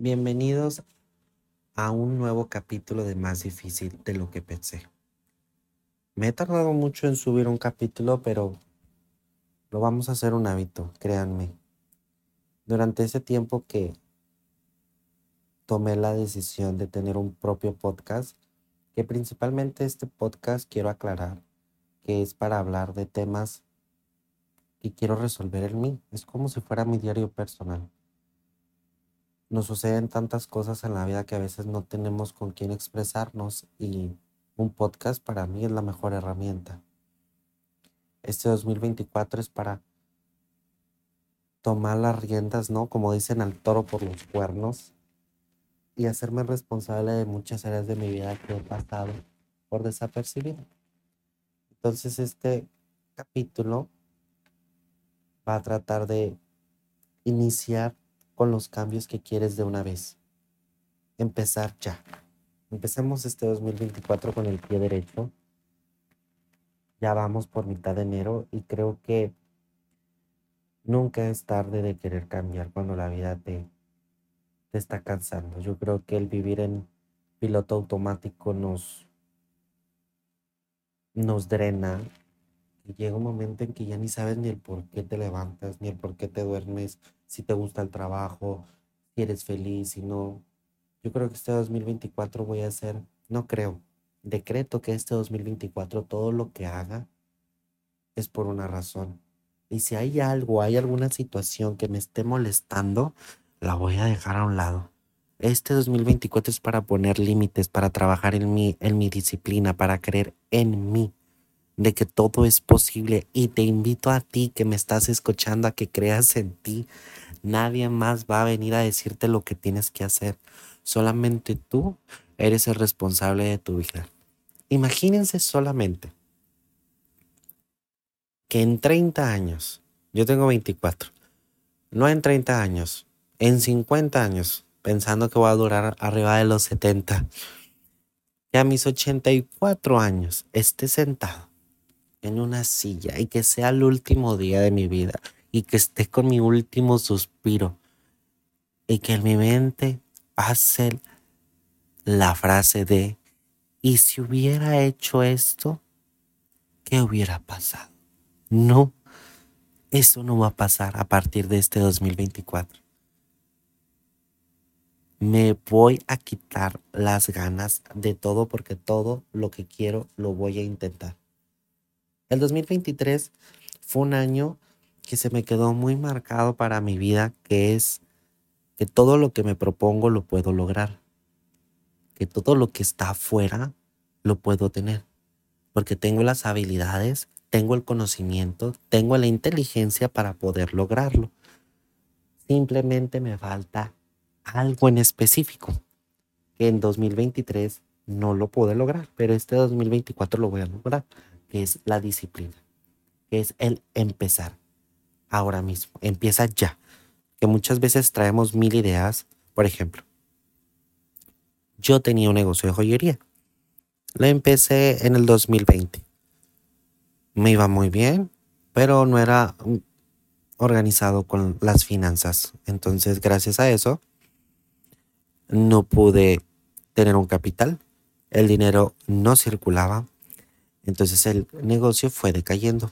Bienvenidos a un nuevo capítulo de Más difícil de lo que pensé. Me he tardado mucho en subir un capítulo, pero lo vamos a hacer un hábito, créanme. Durante ese tiempo que tomé la decisión de tener un propio podcast, que principalmente este podcast quiero aclarar que es para hablar de temas que quiero resolver en mí. Es como si fuera mi diario personal nos suceden tantas cosas en la vida que a veces no tenemos con quién expresarnos y un podcast para mí es la mejor herramienta. Este 2024 es para tomar las riendas, ¿no? Como dicen al toro por los cuernos y hacerme responsable de muchas áreas de mi vida que he pasado por desapercibido. Entonces este capítulo va a tratar de iniciar con los cambios que quieres de una vez. Empezar ya. Empecemos este 2024 con el pie derecho. Ya vamos por mitad de enero y creo que nunca es tarde de querer cambiar cuando la vida te, te está cansando. Yo creo que el vivir en piloto automático nos, nos drena llega un momento en que ya ni sabes ni el por qué te levantas, ni el por qué te duermes, si te gusta el trabajo, si eres feliz, si no. Yo creo que este 2024 voy a hacer, no creo, decreto que este 2024 todo lo que haga es por una razón. Y si hay algo, hay alguna situación que me esté molestando, la voy a dejar a un lado. Este 2024 es para poner límites, para trabajar en mí, en mi disciplina, para creer en mí, de que todo es posible. Y te invito a ti que me estás escuchando a que creas en ti, Nadie más va a venir a decirte lo que tienes que hacer. Solamente tú eres el responsable de tu vida. Imagínense solamente que en 30 años, yo tengo 24, no en 30 años, en 50 años, pensando que voy a durar arriba de los 70, que a mis 84 años esté sentado en una silla y que sea el último día de mi vida y que esté con mi último suspiro y que en mi mente pase la frase de, ¿y si hubiera hecho esto? ¿Qué hubiera pasado? No, eso no va a pasar a partir de este 2024. Me voy a quitar las ganas de todo porque todo lo que quiero lo voy a intentar. El 2023 fue un año que se me quedó muy marcado para mi vida, que es que todo lo que me propongo lo puedo lograr, que todo lo que está afuera lo puedo tener, porque tengo las habilidades, tengo el conocimiento, tengo la inteligencia para poder lograrlo. Simplemente me falta algo en específico que en 2023 no lo pude lograr, pero este 2024 lo voy a lograr, que es la disciplina, que es el empezar ahora mismo, empieza ya. Que muchas veces traemos mil ideas. Por ejemplo, yo tenía un negocio de joyería. Lo empecé en el 2020. Me iba muy bien, pero no era organizado con las finanzas. Entonces, gracias a eso, no pude tener un capital. El dinero no circulaba. Entonces el negocio fue decayendo.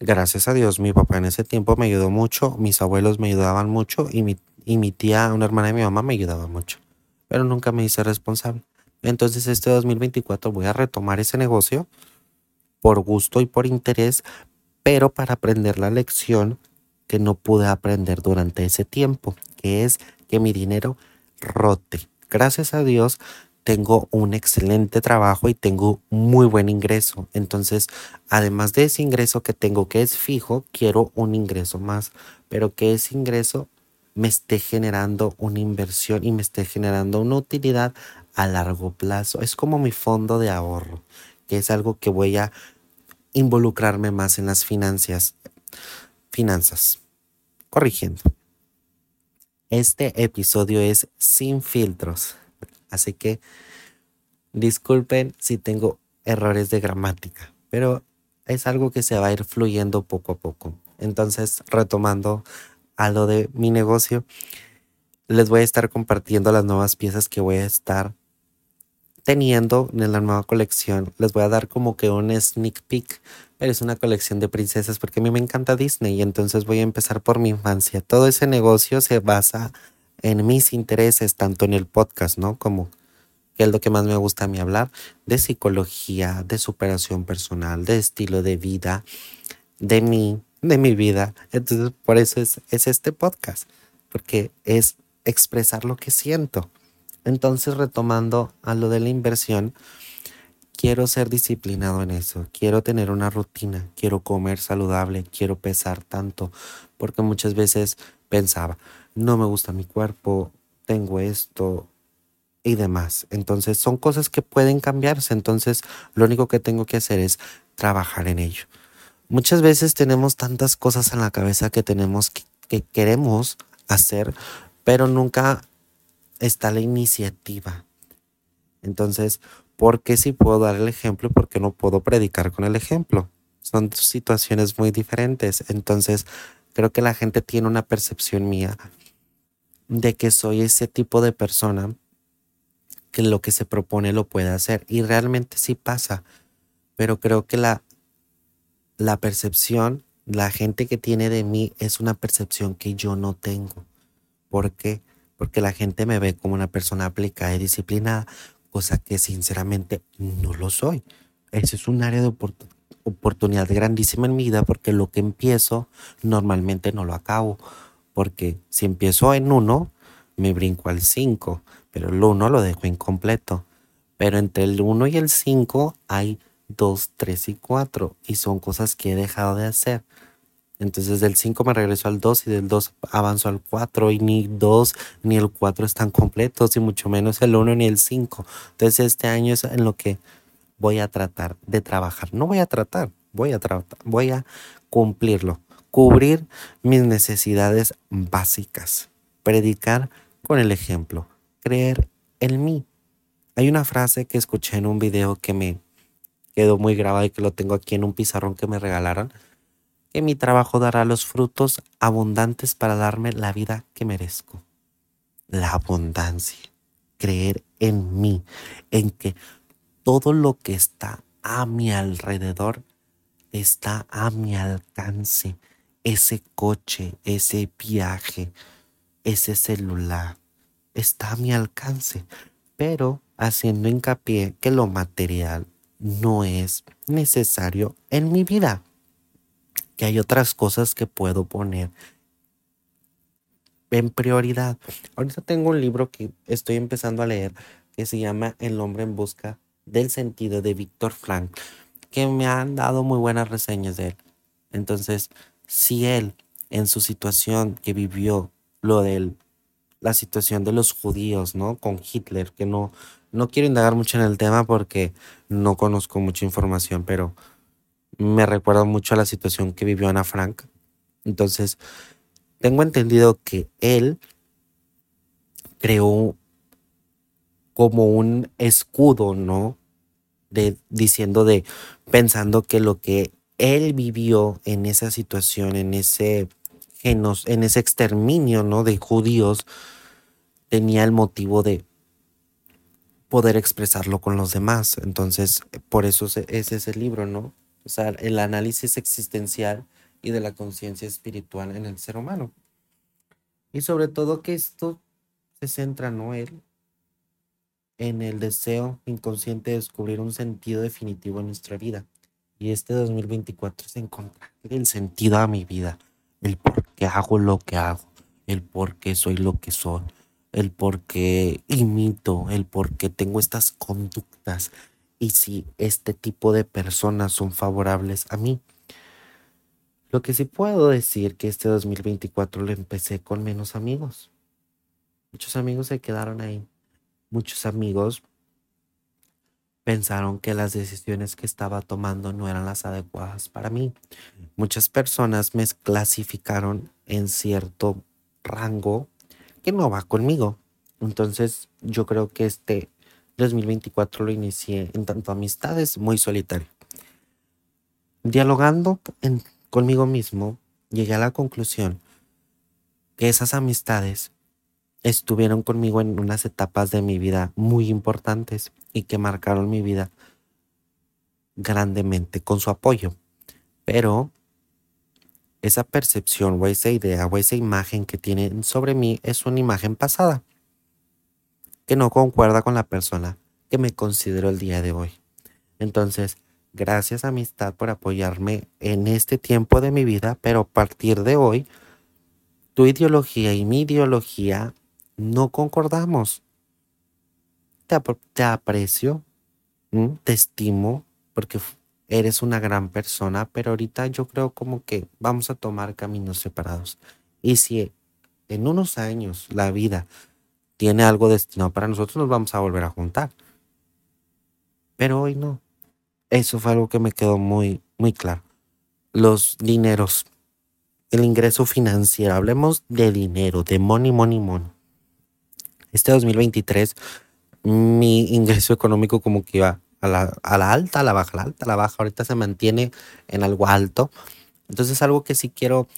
Gracias a Dios, mi papá en ese tiempo me ayudó mucho, mis abuelos me ayudaban mucho y mi, y mi tía, una hermana de mi mamá, me ayudaba mucho. Pero nunca me hice responsable. Entonces este 2024 voy a retomar ese negocio por gusto y por interés, pero para aprender la lección que no pude aprender durante ese tiempo, que es que mi dinero rote. Gracias a Dios tengo un excelente trabajo y tengo muy buen ingreso. Entonces, además de ese ingreso que tengo que es fijo, quiero un ingreso más, pero que ese ingreso me esté generando una inversión y me esté generando una utilidad a largo plazo. Es como mi fondo de ahorro, que es algo que voy a involucrarme más en las finanzas. Finanzas. Corrigiendo. Este episodio es sin filtros. Así que disculpen si tengo errores de gramática, pero es algo que se va a ir fluyendo poco a poco. Entonces, retomando a lo de mi negocio, les voy a estar compartiendo las nuevas piezas que voy a estar teniendo en la nueva colección. Les voy a dar como que un sneak peek, pero es una colección de princesas porque a mí me encanta Disney y entonces voy a empezar por mi infancia. Todo ese negocio se basa en mis intereses, tanto en el podcast, ¿no? Como es lo que más me gusta a mí hablar, de psicología, de superación personal, de estilo de vida, de mí, de mi vida. Entonces, por eso es, es este podcast, porque es expresar lo que siento. Entonces, retomando a lo de la inversión, quiero ser disciplinado en eso, quiero tener una rutina, quiero comer saludable, quiero pesar tanto, porque muchas veces pensaba, no me gusta mi cuerpo, tengo esto y demás. Entonces, son cosas que pueden cambiarse, entonces lo único que tengo que hacer es trabajar en ello. Muchas veces tenemos tantas cosas en la cabeza que tenemos que, que queremos hacer, pero nunca está la iniciativa. Entonces, ¿por qué si puedo dar el ejemplo y por qué no puedo predicar con el ejemplo? Son situaciones muy diferentes. Entonces, creo que la gente tiene una percepción mía de que soy ese tipo de persona que lo que se propone lo puede hacer. Y realmente sí pasa. Pero creo que la, la percepción, la gente que tiene de mí es una percepción que yo no tengo. ¿Por qué? porque la gente me ve como una persona aplicada y disciplinada, cosa que sinceramente no lo soy. Ese es un área de oportunidad grandísima en mi vida porque lo que empiezo normalmente no lo acabo, porque si empiezo en uno, me brinco al cinco, pero el uno lo dejo incompleto. Pero entre el uno y el cinco hay dos, tres y cuatro y son cosas que he dejado de hacer. Entonces del 5 me regreso al 2 y del 2 avanzo al 4 y ni 2 ni el 4 están completos y mucho menos el 1 ni el 5. Entonces este año es en lo que voy a tratar de trabajar. No voy a tratar, voy a tratar, voy a cumplirlo. Cubrir mis necesidades básicas. Predicar con el ejemplo. Creer en mí. Hay una frase que escuché en un video que me quedó muy grabada y que lo tengo aquí en un pizarrón que me regalaron que mi trabajo dará los frutos abundantes para darme la vida que merezco. La abundancia, creer en mí, en que todo lo que está a mi alrededor está a mi alcance. Ese coche, ese viaje, ese celular, está a mi alcance, pero haciendo hincapié que lo material no es necesario en mi vida que hay otras cosas que puedo poner en prioridad. Ahorita tengo un libro que estoy empezando a leer que se llama El hombre en busca del sentido de Víctor Frank, que me han dado muy buenas reseñas de él. Entonces, si él en su situación que vivió lo de la situación de los judíos, ¿no? Con Hitler, que no no quiero indagar mucho en el tema porque no conozco mucha información, pero me recuerda mucho a la situación que vivió Ana Frank. Entonces, tengo entendido que él creó como un escudo, ¿no? De diciendo de pensando que lo que él vivió en esa situación, en ese genos, en ese exterminio, ¿no? De judíos, tenía el motivo de poder expresarlo con los demás. Entonces, por eso es ese libro, ¿no? o sea, el análisis existencial y de la conciencia espiritual en el ser humano. Y sobre todo que esto se centra, ¿no? Él, en el deseo inconsciente de descubrir un sentido definitivo en nuestra vida. Y este 2024 es encontrar el sentido a mi vida, el por qué hago lo que hago, el por qué soy lo que soy, el por qué imito, el por qué tengo estas conductas, y si este tipo de personas son favorables a mí. Lo que sí puedo decir que este 2024 lo empecé con menos amigos. Muchos amigos se quedaron ahí. Muchos amigos pensaron que las decisiones que estaba tomando no eran las adecuadas para mí. Muchas personas me clasificaron en cierto rango que no va conmigo. Entonces yo creo que este 2024 lo inicié en tanto amistades muy solitario. Dialogando conmigo mismo, llegué a la conclusión que esas amistades estuvieron conmigo en unas etapas de mi vida muy importantes y que marcaron mi vida grandemente con su apoyo. Pero esa percepción o esa idea o esa imagen que tienen sobre mí es una imagen pasada que no concuerda con la persona que me considero el día de hoy. Entonces, gracias amistad por apoyarme en este tiempo de mi vida, pero a partir de hoy, tu ideología y mi ideología no concordamos. Te, aprecio, te estimo, porque eres una gran persona, pero ahorita yo creo como que vamos a tomar caminos separados. Y si en unos años la vida tiene algo destinado para nosotros, nos vamos a volver a juntar. Pero hoy no. Eso fue algo que me quedó muy, muy claro. Los dineros, el ingreso financiero, hablemos de dinero, de money, money, money. Este 2023, mi ingreso económico como que iba a la, a la alta, a la baja, a la alta, a la baja. Ahorita se mantiene en algo alto. Entonces algo que sí quiero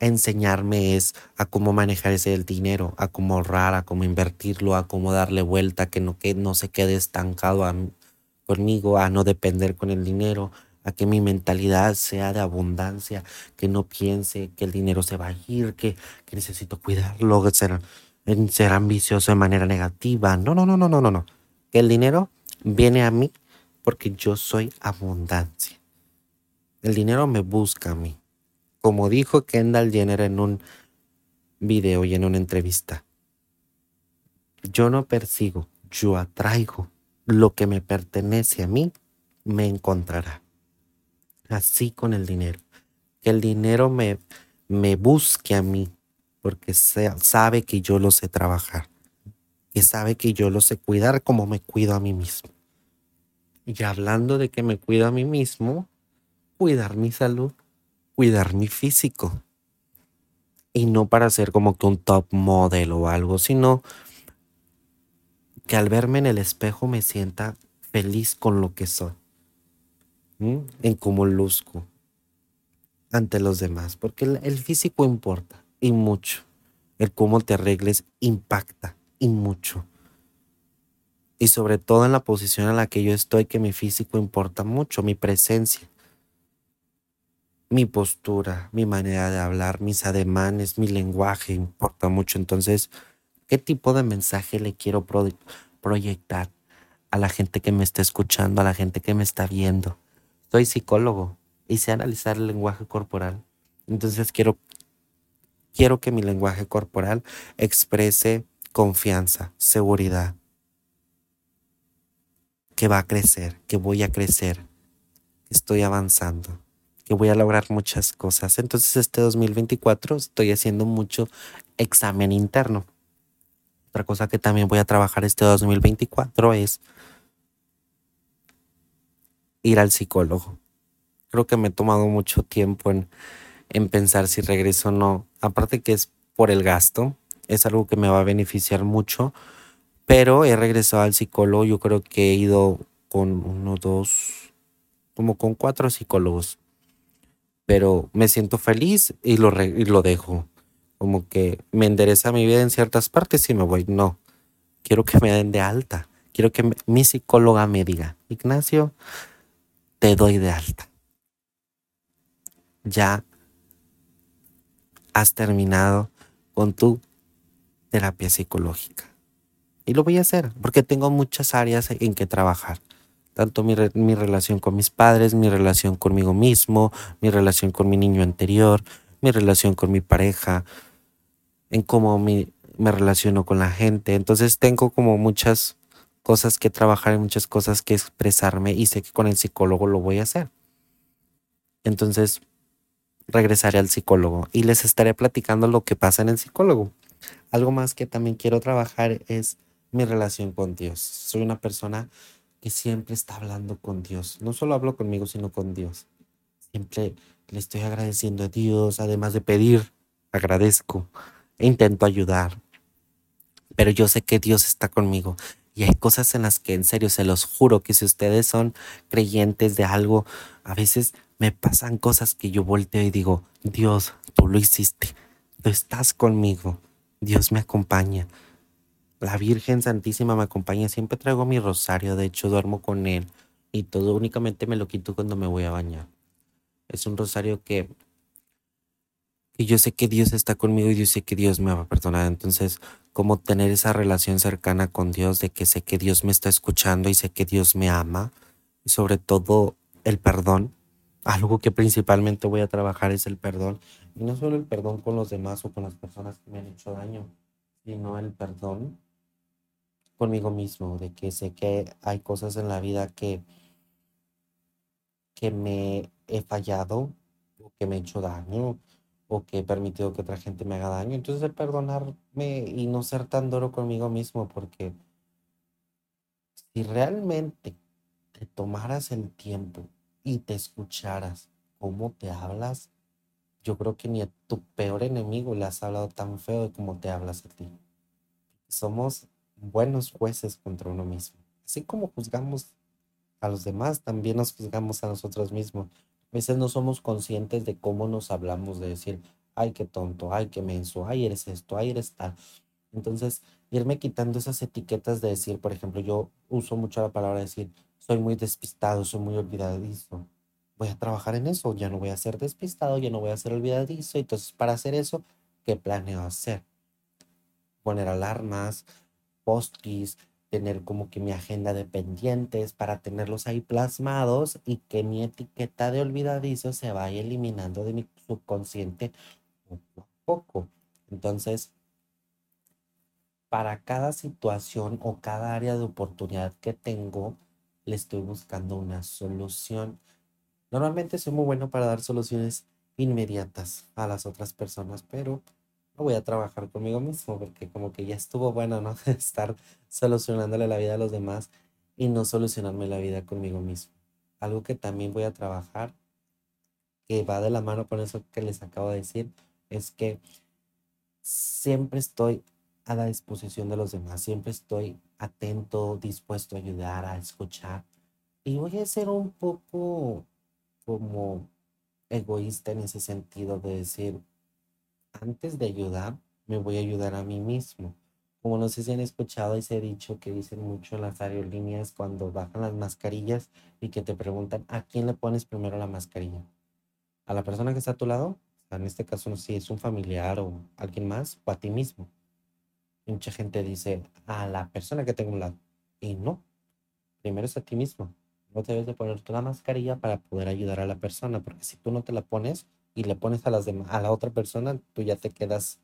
enseñarme es a cómo manejar ese dinero, a cómo ahorrar, a cómo invertirlo, a cómo darle vuelta, que no, que no se quede estancado conmigo, a no depender con el dinero, a que mi mentalidad sea de abundancia, que no piense que el dinero se va a ir, que, que necesito cuidarlo, ser, ser ambicioso de manera negativa. No, no, no, no, no, no, no. El dinero viene a mí porque yo soy abundancia. El dinero me busca a mí. Como dijo Kendall Jenner en un video y en una entrevista. Yo no persigo, yo atraigo. Lo que me pertenece a mí me encontrará. Así con el dinero. Que el dinero me, me busque a mí porque sabe que yo lo sé trabajar. Que sabe que yo lo sé cuidar como me cuido a mí mismo. Y hablando de que me cuido a mí mismo, cuidar mi salud, cuidar mi físico. Y no para ser como que un top model o algo, sino que al verme en el espejo me sienta feliz con lo que soy, en cómo luzco ante los demás, porque el, físico importa y mucho, el cómo te arregles impacta y mucho. Y sobre todo en la posición en la que yo estoy, que mi físico importa mucho, mi presencia, mi postura, mi manera de hablar, mis ademanes, mi lenguaje importa mucho. Entonces, ¿Qué tipo de mensaje le quiero proyectar a la gente que me está escuchando, a la gente que me está viendo? Soy psicólogo y sé analizar el lenguaje corporal. Entonces quiero, quiero que mi lenguaje corporal exprese confianza, seguridad, que va a crecer, que voy a crecer, que estoy avanzando, que voy a lograr muchas cosas. Entonces este 2024 estoy haciendo mucho examen interno. Otra cosa que también voy a trabajar este 2024 es ir al psicólogo. Creo que me he tomado mucho tiempo en, en pensar si regreso o no. Aparte que es por el gasto, es algo que me va a beneficiar mucho, pero he regresado al psicólogo. Yo creo que he ido con uno, dos, como con cuatro psicólogos, pero me siento feliz y lo, y lo dejo como que me endereza mi vida en ciertas partes y me voy. No, quiero que me den de alta. Quiero que mi psicóloga me diga, Ignacio, te doy de alta. Ya has terminado con tu terapia psicológica. Y lo voy a hacer porque tengo muchas áreas en que trabajar. Tanto mi, mi relación con mis padres, mi relación conmigo mismo, mi relación con mi niño anterior, mi relación con mi pareja, en cómo me, relaciono con la gente. Entonces tengo como muchas cosas que trabajar y muchas cosas que expresarme y sé que con el psicólogo lo voy a hacer. Entonces regresaré al psicólogo y les estaré platicando lo que pasa en el psicólogo. Algo más que también quiero trabajar es mi relación con Dios. Soy una persona que siempre está hablando con Dios. No solo hablo conmigo, sino con Dios. Siempre le estoy agradeciendo a Dios, además de pedir, agradezco intento ayudar. Pero yo sé que Dios está conmigo. Y hay cosas en las que en serio se los juro que si ustedes son creyentes de algo, a veces me pasan cosas que yo volteo y digo, Dios, tú lo hiciste, tú estás conmigo, Dios me acompaña. la Virgen Santísima me acompaña. Siempre traigo mi rosario, de hecho duermo con él y todo únicamente me lo quito cuando me voy a bañar. Es un rosario que, que yo sé que Dios está conmigo y yo sé que Dios me va a perdonar. Entonces, como tener esa relación cercana con Dios, de que sé que Dios me está escuchando y sé que Dios me ama, y sobre todo el perdón. Algo que principalmente voy a trabajar es el perdón. Y no solo el perdón con los demás o con las personas que me han hecho daño, sino el perdón conmigo mismo, de que sé que hay cosas en la vida que, que me he fallado o que me he hecho daño o que he permitido que otra gente me haga daño. Entonces el perdonarme y no ser tan duro conmigo mismo, porque si realmente te tomaras el tiempo y te escucharas cómo te hablas, yo creo que ni a tu peor enemigo le has hablado tan feo como te hablas a ti. Somos buenos jueces contra uno mismo. Así como juzgamos a los demás, también nos juzgamos a nosotros mismos. A veces no somos conscientes de cómo nos hablamos, de decir, ay, qué tonto, ay, qué menso, ay, eres esto, ay, eres tal. Entonces, irme quitando esas etiquetas de decir, por ejemplo, yo uso mucho la palabra decir, soy muy despistado, soy muy olvidadizo. Voy a trabajar en eso, ya no voy a ser despistado, ya no voy a ser olvidadizo. Entonces, para hacer eso, ¿qué planeo hacer? Poner alarmas, post tener como que mi agenda de pendientes para tenerlos ahí plasmados y que mi etiqueta de olvidadizo se vaya eliminando de mi subconsciente poco a poco. Entonces, para cada situación o cada área de oportunidad que tengo, le estoy buscando una solución. Normalmente soy muy bueno para dar soluciones inmediatas a las otras personas, pero voy a trabajar conmigo mismo porque como que ya estuvo bueno, ¿no? Estar solucionándole la vida a los demás y no solucionarme la vida conmigo mismo. Algo que también voy a trabajar, que va de la mano con eso que les acabo de decir, es que siempre estoy a la disposición de los demás, siempre estoy atento, dispuesto a ayudar, a escuchar. Y voy a ser un poco como egoísta en ese sentido de decir, antes de ayudar, me voy a ayudar a mí mismo. Como no sé si han escuchado ese dicho que dicen mucho en las aerolíneas cuando bajan las mascarillas y que te preguntan, ¿a quién le pones primero la mascarilla? ¿A la persona que está a tu lado? en este caso, si es un familiar o alguien más, o a ti mismo. Y mucha gente dice, a la persona que tengo a un lado. Y no, primero es a ti mismo. No debes de ponerte la mascarilla para poder ayudar a la persona, porque si tú no te la pones, y le pones a, las a la otra persona, tú ya te quedas,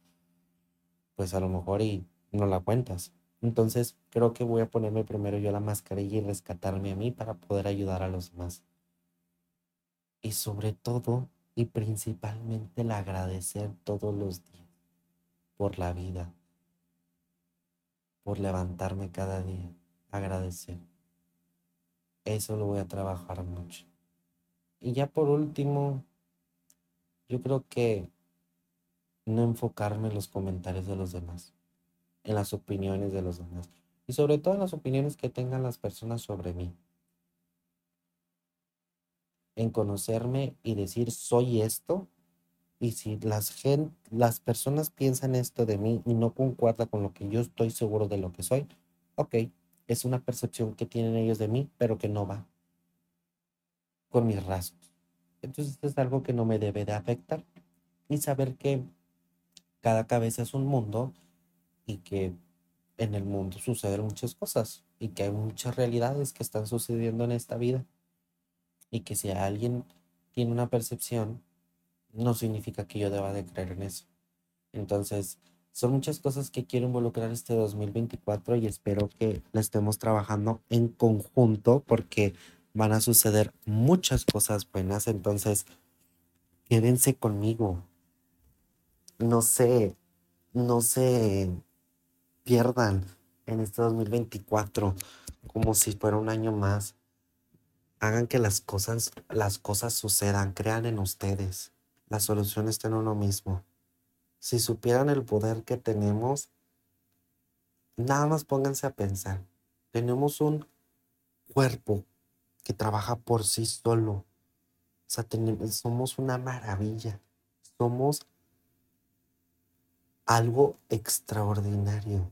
pues a lo mejor y no la cuentas. Entonces creo que voy a ponerme primero yo la mascarilla y rescatarme a mí para poder ayudar a los demás. Y sobre todo y principalmente el agradecer todos los días por la vida, por levantarme cada día, agradecer. Eso lo voy a trabajar mucho. Y ya por último, yo creo que no enfocarme en los comentarios de los demás, en las opiniones de los demás y sobre todo en las opiniones que tengan las personas sobre mí. En conocerme y decir soy esto y si las, las personas piensan esto de mí y no concuerda con lo que yo estoy seguro de lo que soy, ok, es una percepción que tienen ellos de mí, pero que no va con mis rasgos. Entonces es algo que no me debe de afectar y saber que cada cabeza es un mundo y que en el mundo suceden muchas cosas y que hay muchas realidades que están sucediendo en esta vida y que si alguien tiene una percepción no significa que yo deba de creer en eso. Entonces, son muchas cosas que quiero involucrar este 2024 y espero que la estemos trabajando en conjunto porque van a suceder muchas cosas buenas, entonces quédense conmigo. No se, no pierdan en este 2024 como si fuera un año más. Hagan que las cosas, las cosas sucedan, crean en ustedes. La solución está en uno mismo. Si supieran el poder que tenemos, nada más pónganse a pensar. Tenemos un cuerpo que trabaja por sí solo. O sea, somos una maravilla. Somos algo extraordinario.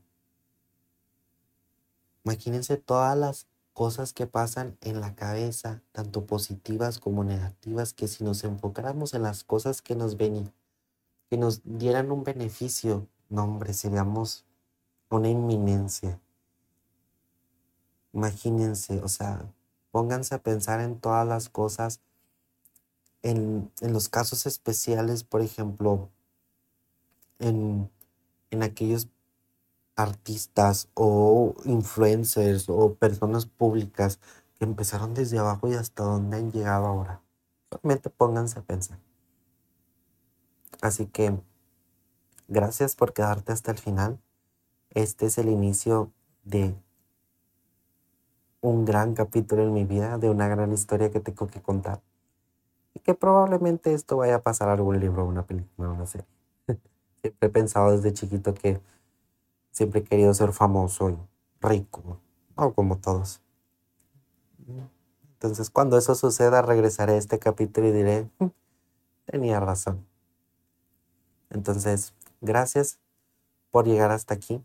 Imagínense todas las cosas que pasan en la cabeza, tanto positivas como negativas, que si nos enfocáramos en las cosas que nos ven que nos dieran un beneficio, no hombre, seríamos una inminencia. Imagínense, o sea, pónganse a pensar en todas las cosas, en, en los casos especiales, por ejemplo, en, en aquellos artistas o influencers o personas públicas que empezaron desde abajo y hasta donde han llegado ahora. Solamente pónganse a pensar. Así que gracias por quedarte hasta el final. Este es el inicio de un gran capítulo en mi vida, de una gran historia que tengo que contar. Y que probablemente esto vaya a pasar a algún libro, una película, una serie. Siempre he pensado desde chiquito que siempre he querido ser famoso y rico, no como todos. Entonces, cuando eso suceda, regresaré a este capítulo y diré, mm, tenía razón. Entonces, gracias por llegar hasta aquí.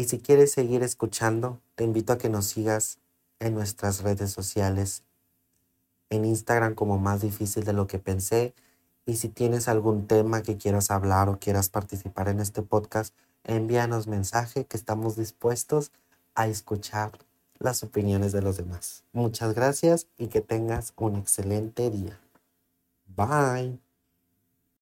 Y si quieres seguir escuchando, te invito a que nos sigas en nuestras redes sociales, en Instagram como más difícil de lo que pensé. Y si tienes algún tema que quieras hablar o quieras participar en este podcast, envíanos mensaje que estamos dispuestos a escuchar las opiniones de los demás. Muchas gracias y que tengas un excelente día. Bye.